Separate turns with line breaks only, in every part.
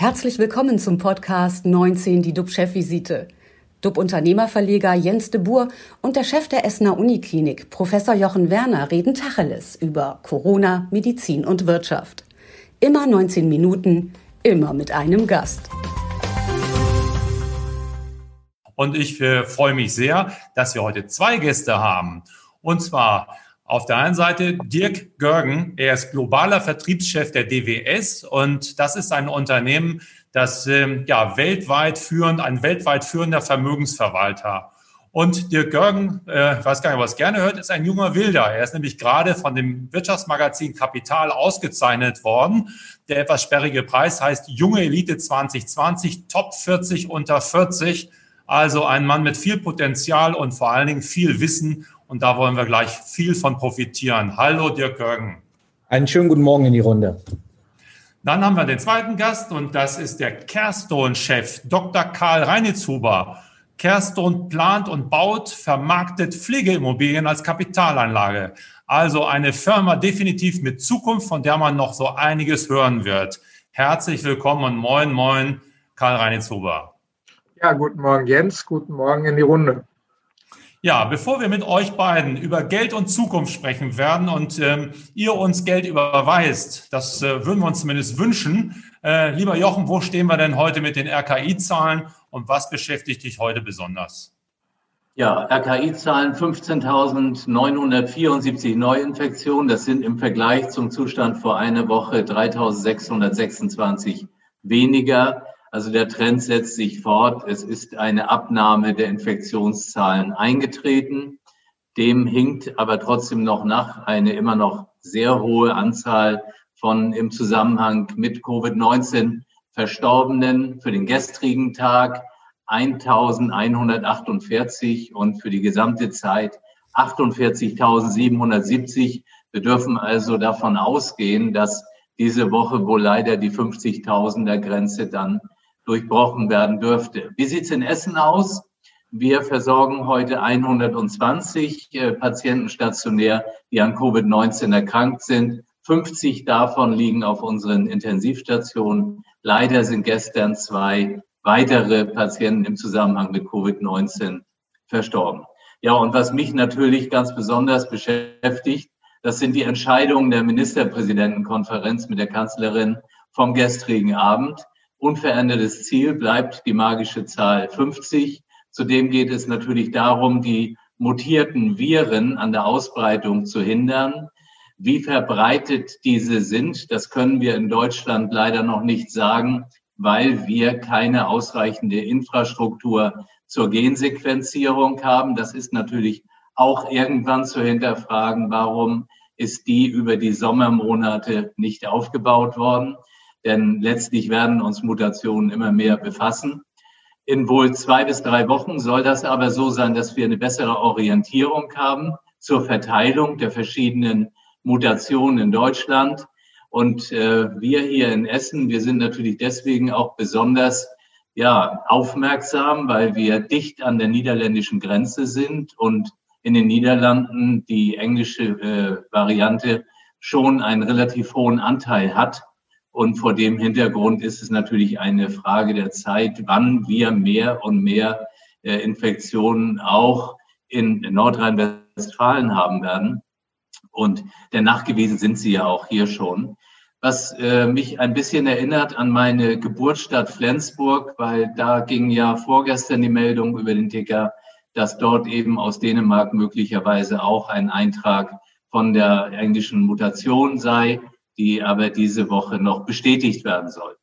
Herzlich willkommen zum Podcast 19, die DUB-Chefvisite. DUB-Unternehmerverleger Jens de Boer und der Chef der Essener Uniklinik, Professor Jochen Werner, reden Tacheles über Corona, Medizin und Wirtschaft. Immer 19 Minuten, immer mit einem Gast.
Und ich äh, freue mich sehr, dass wir heute zwei Gäste haben. Und zwar auf der einen Seite Dirk Görgen, er ist globaler Vertriebschef der DWS und das ist ein Unternehmen, das ähm, ja weltweit führend, ein weltweit führender Vermögensverwalter. Und Dirk Görgen, äh, weiß gar nicht, was gerne hört, ist ein junger Wilder. Er ist nämlich gerade von dem Wirtschaftsmagazin Kapital ausgezeichnet worden. Der etwas sperrige Preis heißt Junge Elite 2020, Top 40 unter 40. Also ein Mann mit viel Potenzial und vor allen Dingen viel Wissen und da wollen wir gleich viel von profitieren. Hallo Dirk Görgen.
Einen schönen guten Morgen in die Runde.
Dann haben wir den zweiten Gast und das ist der Kerston-Chef, Dr. Karl Reinitzhuber. Kerston plant und baut, vermarktet Pflegeimmobilien als Kapitalanlage. Also eine Firma definitiv mit Zukunft, von der man noch so einiges hören wird. Herzlich willkommen und moin, moin, Karl Reinitzhuber.
Ja, guten Morgen, Jens. Guten Morgen in die Runde.
Ja, bevor wir mit euch beiden über Geld und Zukunft sprechen werden und ähm, ihr uns Geld überweist, das äh, würden wir uns zumindest wünschen. Äh, lieber Jochen, wo stehen wir denn heute mit den RKI-Zahlen und was beschäftigt dich heute besonders?
Ja, RKI-Zahlen 15.974 Neuinfektionen. Das sind im Vergleich zum Zustand vor einer Woche 3.626 weniger. Also der Trend setzt sich fort. Es ist eine Abnahme der Infektionszahlen eingetreten. Dem hinkt aber trotzdem noch nach eine immer noch sehr hohe Anzahl von im Zusammenhang mit Covid-19 Verstorbenen für den gestrigen Tag 1148 und für die gesamte Zeit 48.770. Wir dürfen also davon ausgehen, dass diese Woche wohl leider die 50.000er Grenze dann durchbrochen werden dürfte. Wie sieht es in Essen aus? Wir versorgen heute 120 äh, Patienten stationär, die an Covid-19 erkrankt sind. 50 davon liegen auf unseren Intensivstationen. Leider sind gestern zwei weitere Patienten im Zusammenhang mit Covid-19 verstorben. Ja, und was mich natürlich ganz besonders beschäftigt, das sind die Entscheidungen der Ministerpräsidentenkonferenz mit der Kanzlerin vom gestrigen Abend. Unverändertes Ziel bleibt die magische Zahl 50. Zudem geht es natürlich darum, die mutierten Viren an der Ausbreitung zu hindern. Wie verbreitet diese sind, das können wir in Deutschland leider noch nicht sagen, weil wir keine ausreichende Infrastruktur zur Gensequenzierung haben. Das ist natürlich auch irgendwann zu hinterfragen, warum ist die über die Sommermonate nicht aufgebaut worden denn letztlich werden uns Mutationen immer mehr befassen. In wohl zwei bis drei Wochen soll das aber so sein, dass wir eine bessere Orientierung haben zur Verteilung der verschiedenen Mutationen in Deutschland. Und äh, wir hier in Essen, wir sind natürlich deswegen auch besonders ja, aufmerksam, weil wir dicht an der niederländischen Grenze sind und in den Niederlanden die englische äh, Variante schon einen relativ hohen Anteil hat. Und vor dem Hintergrund ist es natürlich eine Frage der Zeit, wann wir mehr und mehr äh, Infektionen auch in Nordrhein-Westfalen haben werden. Und der nachgewiesen sind sie ja auch hier schon. Was äh, mich ein bisschen erinnert an meine Geburtsstadt Flensburg, weil da ging ja vorgestern die Meldung über den Ticker, dass dort eben aus Dänemark möglicherweise auch ein Eintrag von der englischen Mutation sei die aber diese Woche noch bestätigt werden soll.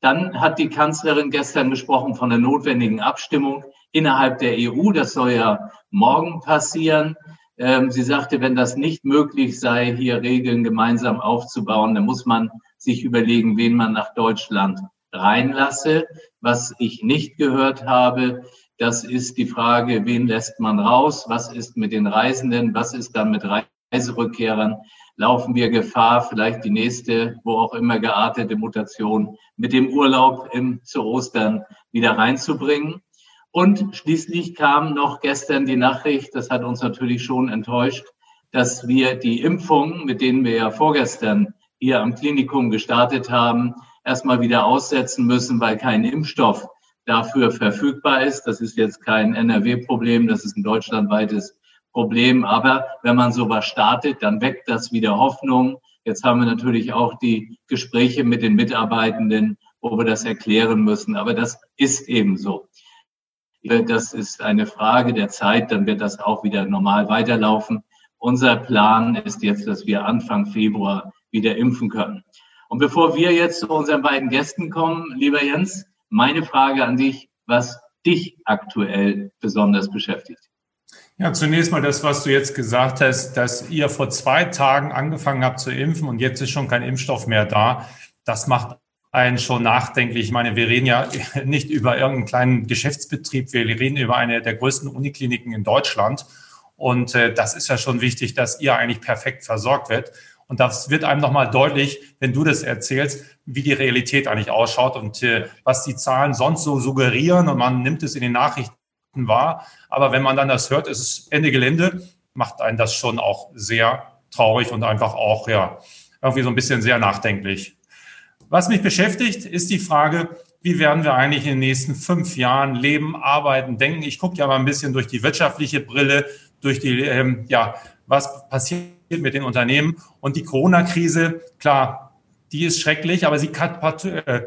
Dann hat die Kanzlerin gestern gesprochen von der notwendigen Abstimmung innerhalb der EU. Das soll ja morgen passieren. Ähm, sie sagte, wenn das nicht möglich sei, hier Regeln gemeinsam aufzubauen, dann muss man sich überlegen, wen man nach Deutschland reinlasse. Was ich nicht gehört habe, das ist die Frage, wen lässt man raus? Was ist mit den Reisenden? Was ist dann mit Reiserückkehrern? Laufen wir Gefahr, vielleicht die nächste, wo auch immer geartete Mutation mit dem Urlaub im, zu Ostern wieder reinzubringen. Und schließlich kam noch gestern die Nachricht, das hat uns natürlich schon enttäuscht, dass wir die Impfungen, mit denen wir ja vorgestern hier am Klinikum gestartet haben, erstmal wieder aussetzen müssen, weil kein Impfstoff dafür verfügbar ist. Das ist jetzt kein NRW-Problem, das ist ein deutschlandweites Problem. Aber wenn man sowas startet, dann weckt das wieder Hoffnung. Jetzt haben wir natürlich auch die Gespräche mit den Mitarbeitenden, wo wir das erklären müssen. Aber das ist eben so. Das ist eine Frage der Zeit, dann wird das auch wieder normal weiterlaufen. Unser Plan ist jetzt, dass wir Anfang Februar wieder impfen können. Und bevor wir jetzt zu unseren beiden Gästen kommen, lieber Jens, meine Frage an dich, was dich aktuell besonders beschäftigt.
Ja, zunächst mal das, was du jetzt gesagt hast, dass ihr vor zwei Tagen angefangen habt zu impfen und jetzt ist schon kein Impfstoff mehr da. Das macht einen schon nachdenklich. Ich meine, wir reden ja nicht über irgendeinen kleinen Geschäftsbetrieb, wir reden über eine der größten Unikliniken in Deutschland. Und äh, das ist ja schon wichtig, dass ihr eigentlich perfekt versorgt wird. Und das wird einem nochmal deutlich, wenn du das erzählst, wie die Realität eigentlich ausschaut und äh, was die Zahlen sonst so suggerieren. Und man nimmt es in den Nachrichten wahr. Aber wenn man dann das hört, ist es Ende Gelände, macht einen das schon auch sehr traurig und einfach auch, ja, irgendwie so ein bisschen sehr nachdenklich. Was mich beschäftigt, ist die Frage, wie werden wir eigentlich in den nächsten fünf Jahren leben, arbeiten, denken. Ich gucke ja mal ein bisschen durch die wirtschaftliche Brille, durch die, ähm, ja, was passiert mit den Unternehmen. Und die Corona-Krise, klar, die ist schrecklich, aber sie äh,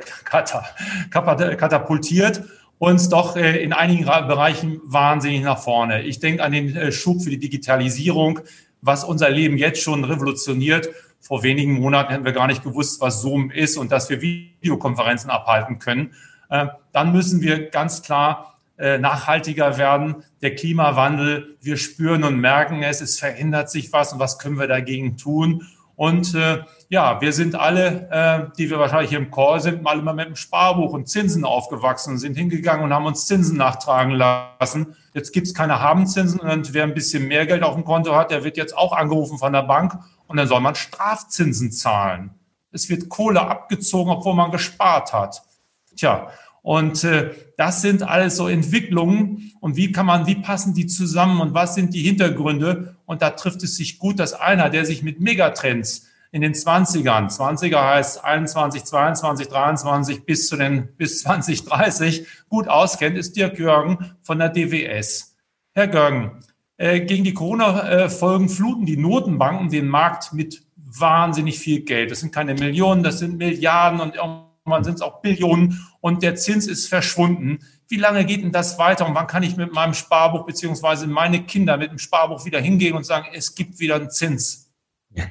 katapultiert uns doch äh, in einigen Bereichen wahnsinnig nach vorne. Ich denke an den äh, Schub für die Digitalisierung, was unser Leben jetzt schon revolutioniert. Vor wenigen Monaten hätten wir gar nicht gewusst, was Zoom ist und dass wir Videokonferenzen abhalten können. Dann müssen wir ganz klar nachhaltiger werden. Der Klimawandel, wir spüren und merken es, es verändert sich was und was können wir dagegen tun? Und äh, ja, wir sind alle, äh, die wir wahrscheinlich hier im Chor sind, mal immer mit dem Sparbuch und Zinsen aufgewachsen und sind hingegangen und haben uns Zinsen nachtragen lassen. Jetzt gibt's keine Habenzinsen und wer ein bisschen mehr Geld auf dem Konto hat, der wird jetzt auch angerufen von der Bank und dann soll man Strafzinsen zahlen. Es wird Kohle abgezogen, obwohl man gespart hat. Tja, und äh, das sind alles so Entwicklungen. Und wie kann man, wie passen die zusammen und was sind die Hintergründe? Und da trifft es sich gut, dass einer, der sich mit Megatrends in den 20ern, 20er heißt 21, 22, 23 bis zu den, bis 2030 gut auskennt, ist Dirk Görgen von der DWS. Herr Görgen, äh, gegen die Corona-Folgen fluten die Notenbanken den Markt mit wahnsinnig viel Geld. Das sind keine Millionen, das sind Milliarden und irgendwann sind es auch Billionen und der Zins ist verschwunden. Wie lange geht denn das weiter und wann kann ich mit meinem Sparbuch beziehungsweise meine Kinder mit dem Sparbuch wieder hingehen und sagen, es gibt wieder einen Zins?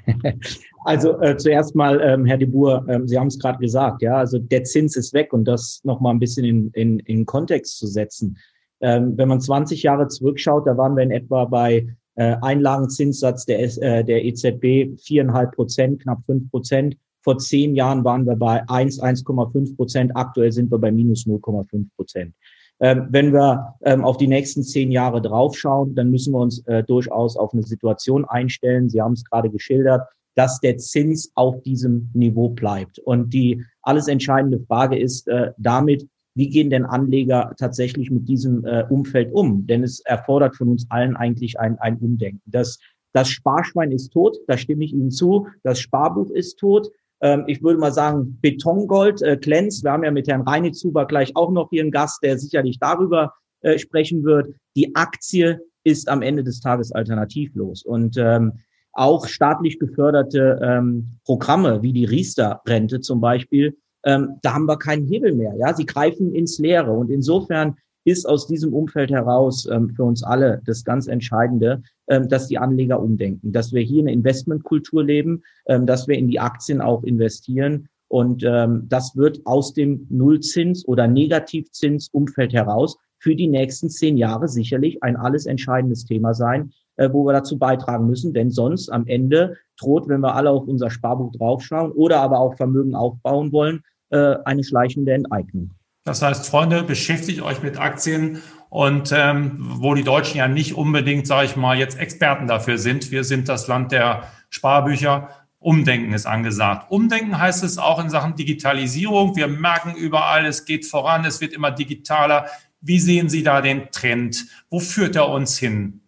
Also äh, zuerst mal, ähm, Herr de Boer, ähm, Sie haben es gerade gesagt, ja, also der Zins ist weg und das nochmal ein bisschen in, in, in Kontext zu setzen. Ähm, wenn man 20 Jahre zurückschaut, da waren wir in etwa bei äh, Einlagenzinssatz der, äh, der EZB viereinhalb Prozent, knapp fünf Prozent. Vor zehn Jahren waren wir bei 1, 1,5 Prozent. Aktuell sind wir bei minus 0,5 Prozent. Ähm, wenn wir ähm, auf die nächsten zehn Jahre draufschauen, dann müssen wir uns äh, durchaus auf eine Situation einstellen. Sie haben es gerade geschildert, dass der Zins auf diesem Niveau bleibt. Und die alles entscheidende Frage ist äh, damit, wie gehen denn Anleger tatsächlich mit diesem äh, Umfeld um? Denn es erfordert von uns allen eigentlich ein, ein Umdenken. Das, das Sparschwein ist tot, da stimme ich Ihnen zu. Das Sparbuch ist tot. Ähm, ich würde mal sagen, Betongold äh, glänzt. Wir haben ja mit Herrn Reinitzuber gleich auch noch hier einen Gast, der sicherlich darüber äh, sprechen wird. Die Aktie ist am Ende des Tages alternativlos. Und ähm, auch staatlich geförderte ähm, Programme wie die Riester-Rente zum Beispiel, da haben wir keinen Hebel mehr. Ja, sie greifen ins Leere. Und insofern ist aus diesem Umfeld heraus für uns alle das ganz Entscheidende, dass die Anleger umdenken, dass wir hier eine Investmentkultur leben, ähm, dass wir in die Aktien auch investieren. Und ähm, das wird aus dem Nullzins- oder Negativzinsumfeld heraus für die nächsten zehn Jahre sicherlich ein alles entscheidendes Thema sein, äh, wo wir dazu beitragen müssen. Denn sonst am Ende droht, wenn wir alle auf unser Sparbuch draufschauen oder aber auch Vermögen aufbauen wollen, äh, eine schleichende Enteignung.
Das heißt, Freunde, beschäftigt euch mit Aktien und ähm, wo die Deutschen ja nicht unbedingt, sage ich mal, jetzt Experten dafür sind. Wir sind das Land der Sparbücher. Umdenken ist angesagt. Umdenken heißt es auch in Sachen Digitalisierung. Wir merken überall, es geht voran, es wird immer digitaler. Wie sehen Sie da den Trend? Wo führt er uns hin?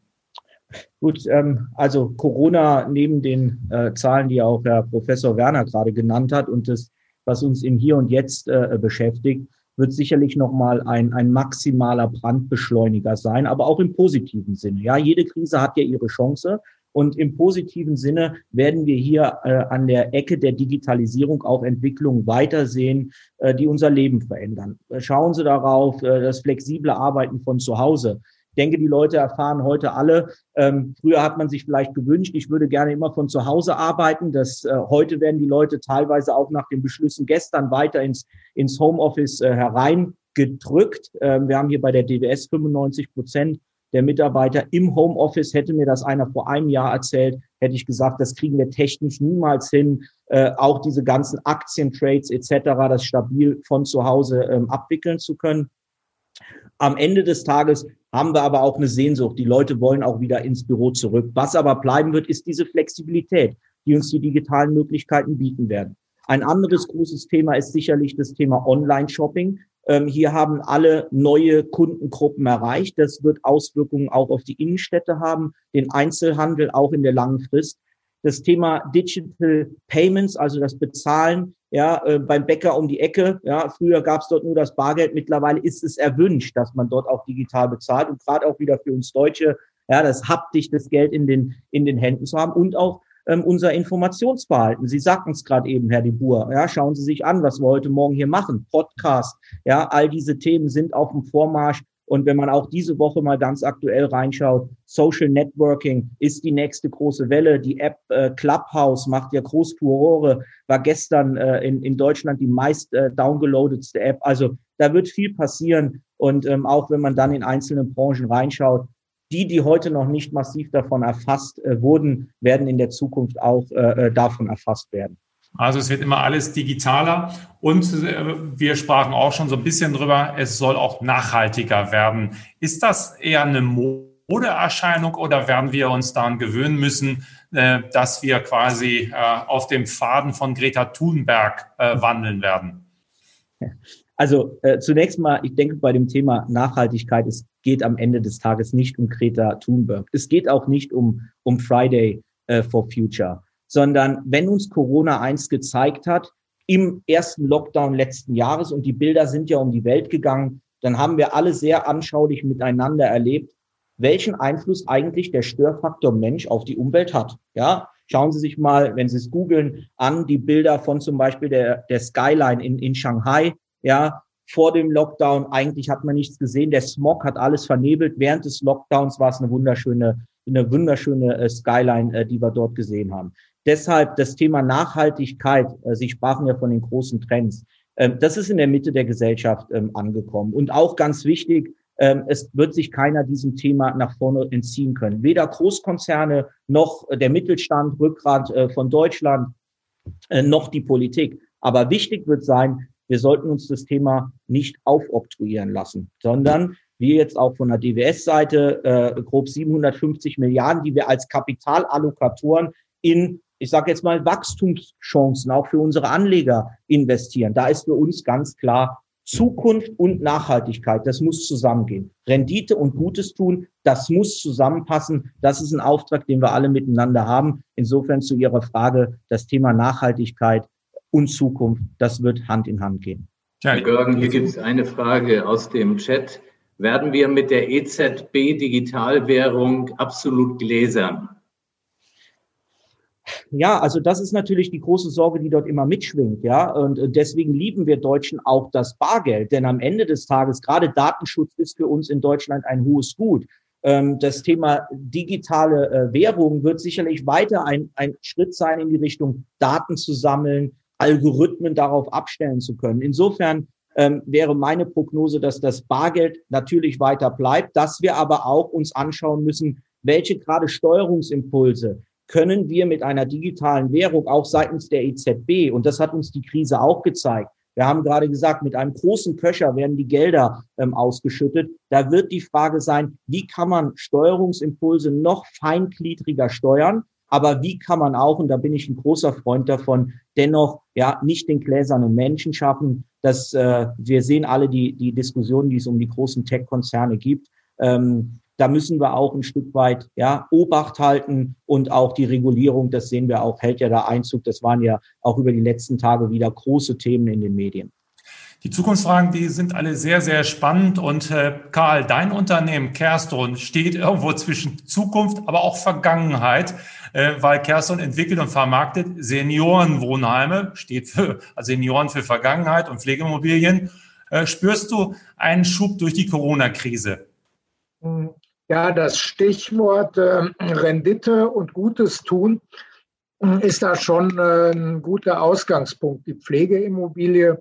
Gut, ähm, also Corona neben den äh, Zahlen, die auch Herr Professor Werner gerade genannt hat und das was uns im Hier und Jetzt äh, beschäftigt, wird sicherlich nochmal ein, ein maximaler Brandbeschleuniger sein, aber auch im positiven Sinne. Ja, jede Krise hat ja ihre Chance. Und im positiven Sinne werden wir hier äh, an der Ecke der Digitalisierung auch Entwicklungen weitersehen, äh, die unser Leben verändern. Schauen Sie darauf, äh, das flexible Arbeiten von zu Hause. Ich denke, die Leute erfahren heute alle, ähm, früher hat man sich vielleicht gewünscht, ich würde gerne immer von zu Hause arbeiten. Das, äh, heute werden die Leute teilweise auch nach den Beschlüssen gestern weiter ins, ins Homeoffice äh, hereingedrückt. Ähm, wir haben hier bei der DWS 95 Prozent der Mitarbeiter im Homeoffice. Hätte mir das einer vor einem Jahr erzählt, hätte ich gesagt, das kriegen wir technisch niemals hin. Äh, auch diese ganzen Aktientrades etc., das stabil von zu Hause ähm, abwickeln zu können. Am Ende des Tages haben wir aber auch eine Sehnsucht. Die Leute wollen auch wieder ins Büro zurück. Was aber bleiben wird, ist diese Flexibilität, die uns die digitalen Möglichkeiten bieten werden. Ein anderes großes Thema ist sicherlich das Thema Online-Shopping. Ähm, hier haben alle neue Kundengruppen erreicht. Das wird Auswirkungen auch auf die Innenstädte haben, den Einzelhandel auch in der langen Frist. Das Thema Digital Payments, also das Bezahlen ja, äh, beim Bäcker um die Ecke. Ja, früher gab es dort nur das Bargeld. Mittlerweile ist es erwünscht, dass man dort auch digital bezahlt und gerade auch wieder für uns Deutsche, ja, das haptisch das Geld in den in den Händen zu haben und auch ähm, unser Informationsverhalten. Sie sagten es gerade eben, Herr de Boer. Ja, schauen Sie sich an, was wir heute Morgen hier machen. Podcast. Ja, all diese Themen sind auf dem Vormarsch. Und wenn man auch diese Woche mal ganz aktuell reinschaut, Social Networking ist die nächste große Welle. Die App äh, Clubhouse macht ja groß Furore, war gestern äh, in, in Deutschland die meist äh, downgeloadetste App. Also da wird viel passieren. Und ähm, auch wenn man dann in einzelne Branchen reinschaut, die, die heute noch nicht massiv davon erfasst äh, wurden, werden in der Zukunft auch äh, äh davon erfasst werden.
Also es wird immer alles digitaler und äh, wir sprachen auch schon so ein bisschen drüber, es soll auch nachhaltiger werden. Ist das eher eine Modeerscheinung oder werden wir uns daran gewöhnen müssen, äh, dass wir quasi äh, auf dem Faden von Greta Thunberg wandeln werden?
Also äh, zunächst mal, ich denke bei dem Thema Nachhaltigkeit, es geht am Ende des Tages nicht um Greta Thunberg. Es geht auch nicht um, um Friday äh, for Future sondern wenn uns Corona eins gezeigt hat, im ersten Lockdown letzten Jahres, und die Bilder sind ja um die Welt gegangen, dann haben wir alle sehr anschaulich miteinander erlebt, welchen Einfluss eigentlich der Störfaktor Mensch auf die Umwelt hat. Ja, schauen Sie sich mal, wenn Sie es googeln, an die Bilder von zum Beispiel der, der Skyline in, in Shanghai. Ja, vor dem Lockdown eigentlich hat man nichts gesehen. Der Smog hat alles vernebelt. Während des Lockdowns war es eine wunderschöne, eine wunderschöne äh, Skyline, äh, die wir dort gesehen haben. Deshalb das Thema Nachhaltigkeit, äh, Sie sprachen ja von den großen Trends, ähm, das ist in der Mitte der Gesellschaft ähm, angekommen. Und auch ganz wichtig, ähm, es wird sich keiner diesem Thema nach vorne entziehen können. Weder Großkonzerne noch der Mittelstand, Rückgrat äh, von Deutschland, äh, noch die Politik. Aber wichtig wird sein, wir sollten uns das Thema nicht aufoktroyieren lassen, sondern wir jetzt auch von der DWS-Seite äh, grob 750 Milliarden, die wir als Kapitalallokatoren in ich sage jetzt mal, Wachstumschancen auch für unsere Anleger investieren. Da ist für uns ganz klar Zukunft und Nachhaltigkeit, das muss zusammengehen. Rendite und Gutes tun, das muss zusammenpassen. Das ist ein Auftrag, den wir alle miteinander haben. Insofern zu Ihrer Frage, das Thema Nachhaltigkeit und Zukunft, das wird Hand in Hand gehen.
Herr Görgen, hier gibt es eine Frage aus dem Chat. Werden wir mit der EZB Digitalwährung absolut gläsern?
Ja, also das ist natürlich die große Sorge, die dort immer mitschwingt, ja. Und deswegen lieben wir Deutschen auch das Bargeld, denn am Ende des Tages, gerade Datenschutz ist für uns in Deutschland ein hohes Gut. Ähm, das Thema digitale äh, Währung wird sicherlich weiter ein, ein Schritt sein in die Richtung, Daten zu sammeln, Algorithmen darauf abstellen zu können. Insofern ähm, wäre meine Prognose, dass das Bargeld natürlich weiter bleibt, dass wir aber auch uns anschauen müssen, welche gerade Steuerungsimpulse können wir mit einer digitalen Währung auch seitens der EZB, und das hat uns die Krise auch gezeigt, wir haben gerade gesagt, mit einem großen Köcher werden die Gelder ähm, ausgeschüttet. Da wird die Frage sein, wie kann man Steuerungsimpulse noch feingliedriger steuern? Aber wie kann man auch, und da bin ich ein großer Freund davon, dennoch ja nicht den gläsernen Menschen schaffen? Dass äh, wir sehen alle die die Diskussionen, die es um die großen Tech-Konzerne gibt. Ähm, da müssen wir auch ein Stück weit ja, Obacht halten und auch die Regulierung, das sehen wir auch, hält ja da Einzug. Das waren ja auch über die letzten Tage wieder große Themen in den Medien.
Die Zukunftsfragen, die sind alle sehr, sehr spannend. Und äh, Karl, dein Unternehmen Kerston steht irgendwo zwischen Zukunft, aber auch Vergangenheit, äh, weil Kerston entwickelt und vermarktet Seniorenwohnheime, steht für also Senioren für Vergangenheit und Pflegemobilien. Äh, spürst du einen Schub durch die Corona-Krise?
Ja, das Stichwort äh, Rendite und Gutes tun ist da schon äh, ein guter Ausgangspunkt. Die Pflegeimmobilie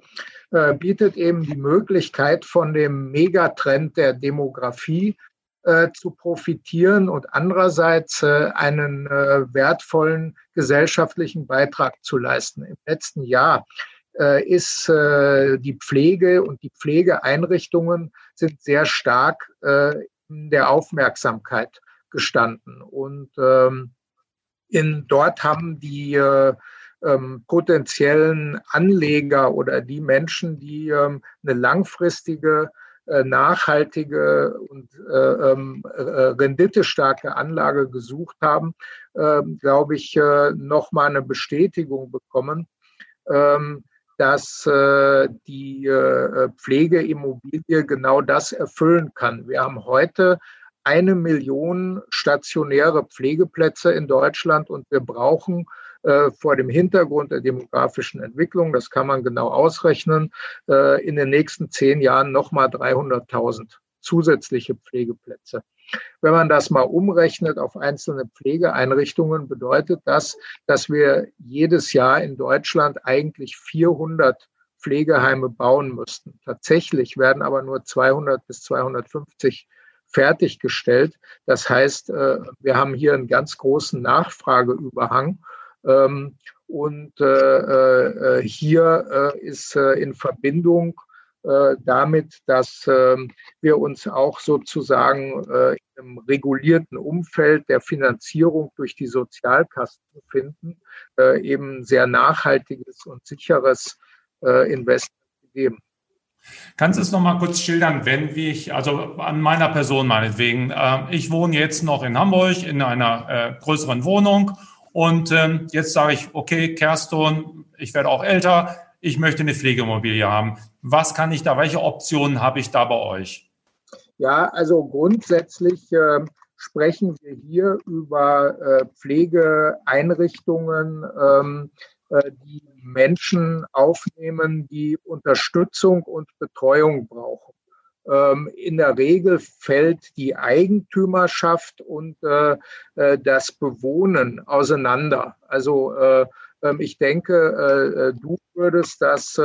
äh, bietet eben die Möglichkeit, von dem Megatrend der Demografie äh, zu profitieren und andererseits äh, einen äh, wertvollen gesellschaftlichen Beitrag zu leisten. Im letzten Jahr ist die Pflege und die Pflegeeinrichtungen sind sehr stark der Aufmerksamkeit gestanden. Und ähm, in, dort haben die ähm, potenziellen Anleger oder die Menschen, die ähm, eine langfristige, äh, nachhaltige und äh, ähm, äh, renditestarke Anlage gesucht haben, ähm, glaube ich, äh, nochmal eine Bestätigung bekommen, ähm, dass äh, die äh, Pflegeimmobilie genau das erfüllen kann. Wir haben heute eine Million stationäre Pflegeplätze in Deutschland und wir brauchen äh, vor dem Hintergrund der demografischen Entwicklung, das kann man genau ausrechnen, äh, in den nächsten zehn Jahren nochmal 300.000 zusätzliche Pflegeplätze. Wenn man das mal umrechnet auf einzelne Pflegeeinrichtungen, bedeutet das, dass wir jedes Jahr in Deutschland eigentlich 400 Pflegeheime bauen müssten. Tatsächlich werden aber nur 200 bis 250 fertiggestellt. Das heißt, äh, wir haben hier einen ganz großen Nachfrageüberhang ähm, und äh, äh, hier ist in Verbindung damit, dass ähm, wir uns auch sozusagen im regulierten Umfeld der Finanzierung durch die Sozialkassen befinden, eben sehr nachhaltiges und sicheres Investment geben.
Kannst du es noch mal kurz schildern, wenn ich, also an meiner Person meinetwegen, ich wohne jetzt noch in Hamburg in einer größeren Wohnung und ähm, jetzt sage ich, okay, Kerston, ich werde auch älter, ich möchte eine Pflegeimmobilie haben. Was kann ich da, welche Optionen habe ich da bei euch?
Ja, also grundsätzlich äh, sprechen wir hier über äh, Pflegeeinrichtungen, ähm, äh, die Menschen aufnehmen, die Unterstützung und Betreuung brauchen. Ähm, in der Regel fällt die Eigentümerschaft und äh, äh, das Bewohnen auseinander. Also äh, ich denke, du würdest das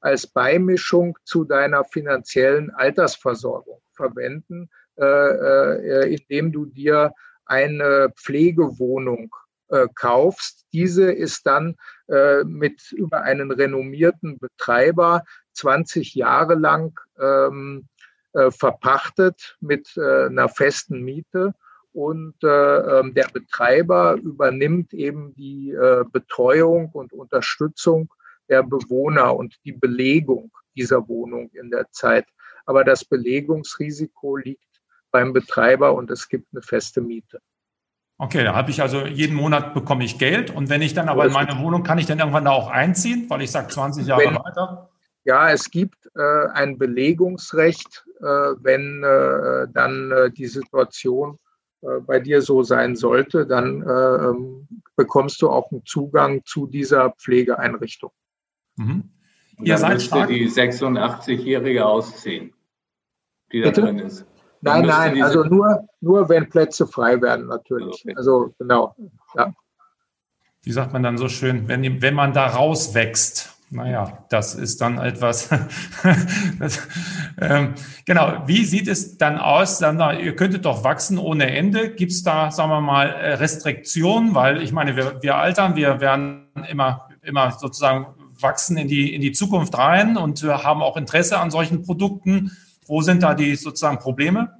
als Beimischung zu deiner finanziellen Altersversorgung verwenden, indem du dir eine Pflegewohnung kaufst. Diese ist dann mit über einen renommierten Betreiber 20 Jahre lang ähm, äh, verpachtet mit äh, einer festen Miete und äh, ähm, der Betreiber übernimmt eben die äh, Betreuung und Unterstützung der Bewohner und die Belegung dieser Wohnung in der Zeit. Aber das Belegungsrisiko liegt beim Betreiber und es gibt eine feste Miete.
Okay, da habe ich also jeden Monat bekomme ich Geld und wenn ich dann aber in meine Wohnung, kann ich dann irgendwann da auch einziehen, weil ich sage 20 Jahre wenn, weiter?
Ja, es gibt äh, ein Belegungsrecht, äh, wenn äh, dann äh, die Situation bei dir so sein sollte, dann äh, ähm, bekommst du auch einen Zugang zu dieser Pflegeeinrichtung.
Mhm. Ihr seid stark. die 86-Jährige ausziehen, die da Bitte? drin ist.
Dann nein, nein, also nur, nur wenn Plätze frei werden, natürlich. Okay. Also genau, ja.
Wie sagt man dann so schön, wenn, wenn man da rauswächst, naja, das ist dann etwas. das, ähm, genau, wie sieht es dann aus? Dann, ihr könntet doch wachsen ohne Ende. Gibt es da, sagen wir mal, äh, Restriktionen? Weil ich meine, wir, wir altern, wir werden immer, immer sozusagen wachsen in die, in die Zukunft rein und haben auch Interesse an solchen Produkten. Wo sind da die sozusagen Probleme?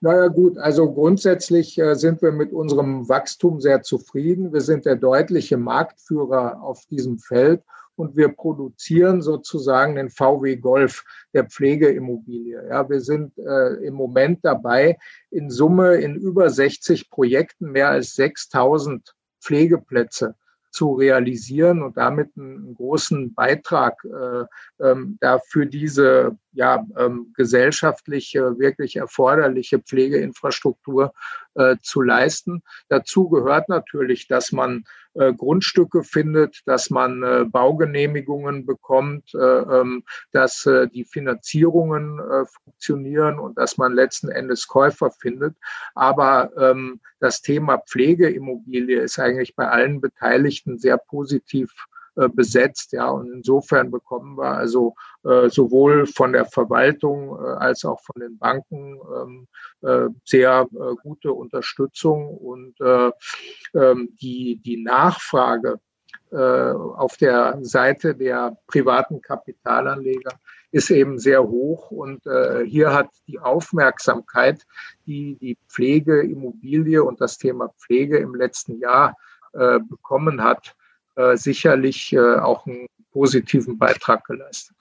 Naja gut, also grundsätzlich äh, sind wir mit unserem Wachstum sehr zufrieden. Wir sind der deutliche Marktführer auf diesem Feld und wir produzieren sozusagen den VW Golf der Pflegeimmobilie. Ja, wir sind äh, im Moment dabei, in Summe in über 60 Projekten mehr als 6000 Pflegeplätze zu realisieren und damit einen großen Beitrag äh, ähm, da für diese ja, ähm, gesellschaftlich äh, wirklich erforderliche Pflegeinfrastruktur äh, zu leisten. Dazu gehört natürlich, dass man äh, Grundstücke findet, dass man äh, Baugenehmigungen bekommt, äh, ähm, dass die Finanzierungen funktionieren und dass man letzten Endes Käufer findet. Aber ähm, das Thema Pflegeimmobilie ist eigentlich bei allen Beteiligten sehr positiv äh, besetzt. Ja, und insofern bekommen wir also äh, sowohl von der Verwaltung äh, als auch von den Banken ähm, äh, sehr äh, gute Unterstützung und äh, ähm, die, die Nachfrage auf der Seite der privaten Kapitalanleger ist eben sehr hoch und äh, hier hat die Aufmerksamkeit, die die Pflegeimmobilie und das Thema Pflege im letzten Jahr äh, bekommen hat, äh, sicherlich äh, auch einen positiven Beitrag geleistet.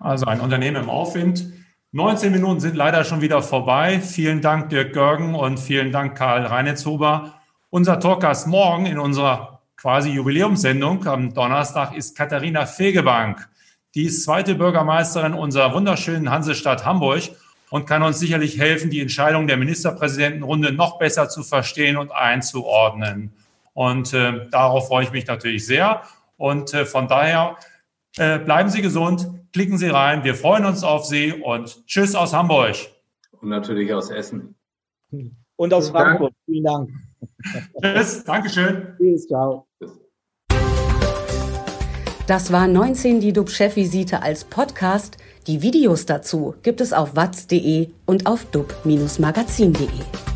Also ein Unternehmen im Aufwind. 19 Minuten sind leider schon wieder vorbei. Vielen Dank, Dirk Görgen und vielen Dank, Karl Reinetzhuber. Unser Talkgast morgen in unserer quasi Jubiläumssendung am Donnerstag ist Katharina Fegebank. Die ist zweite Bürgermeisterin unserer wunderschönen Hansestadt Hamburg und kann uns sicherlich helfen, die Entscheidung der Ministerpräsidentenrunde noch besser zu verstehen und einzuordnen. Und äh, darauf freue ich mich natürlich sehr. Und äh, von daher äh, bleiben Sie gesund, klicken Sie rein. Wir freuen uns auf Sie und Tschüss aus Hamburg.
Und natürlich aus Essen.
Und aus Frankfurt. Vielen Dank.
Tschüss, Dankeschön.
Tschüss, ciao.
Das war 19 die DUB-Chefvisite als Podcast. Die Videos dazu gibt es auf watz.de und auf dub-magazin.de.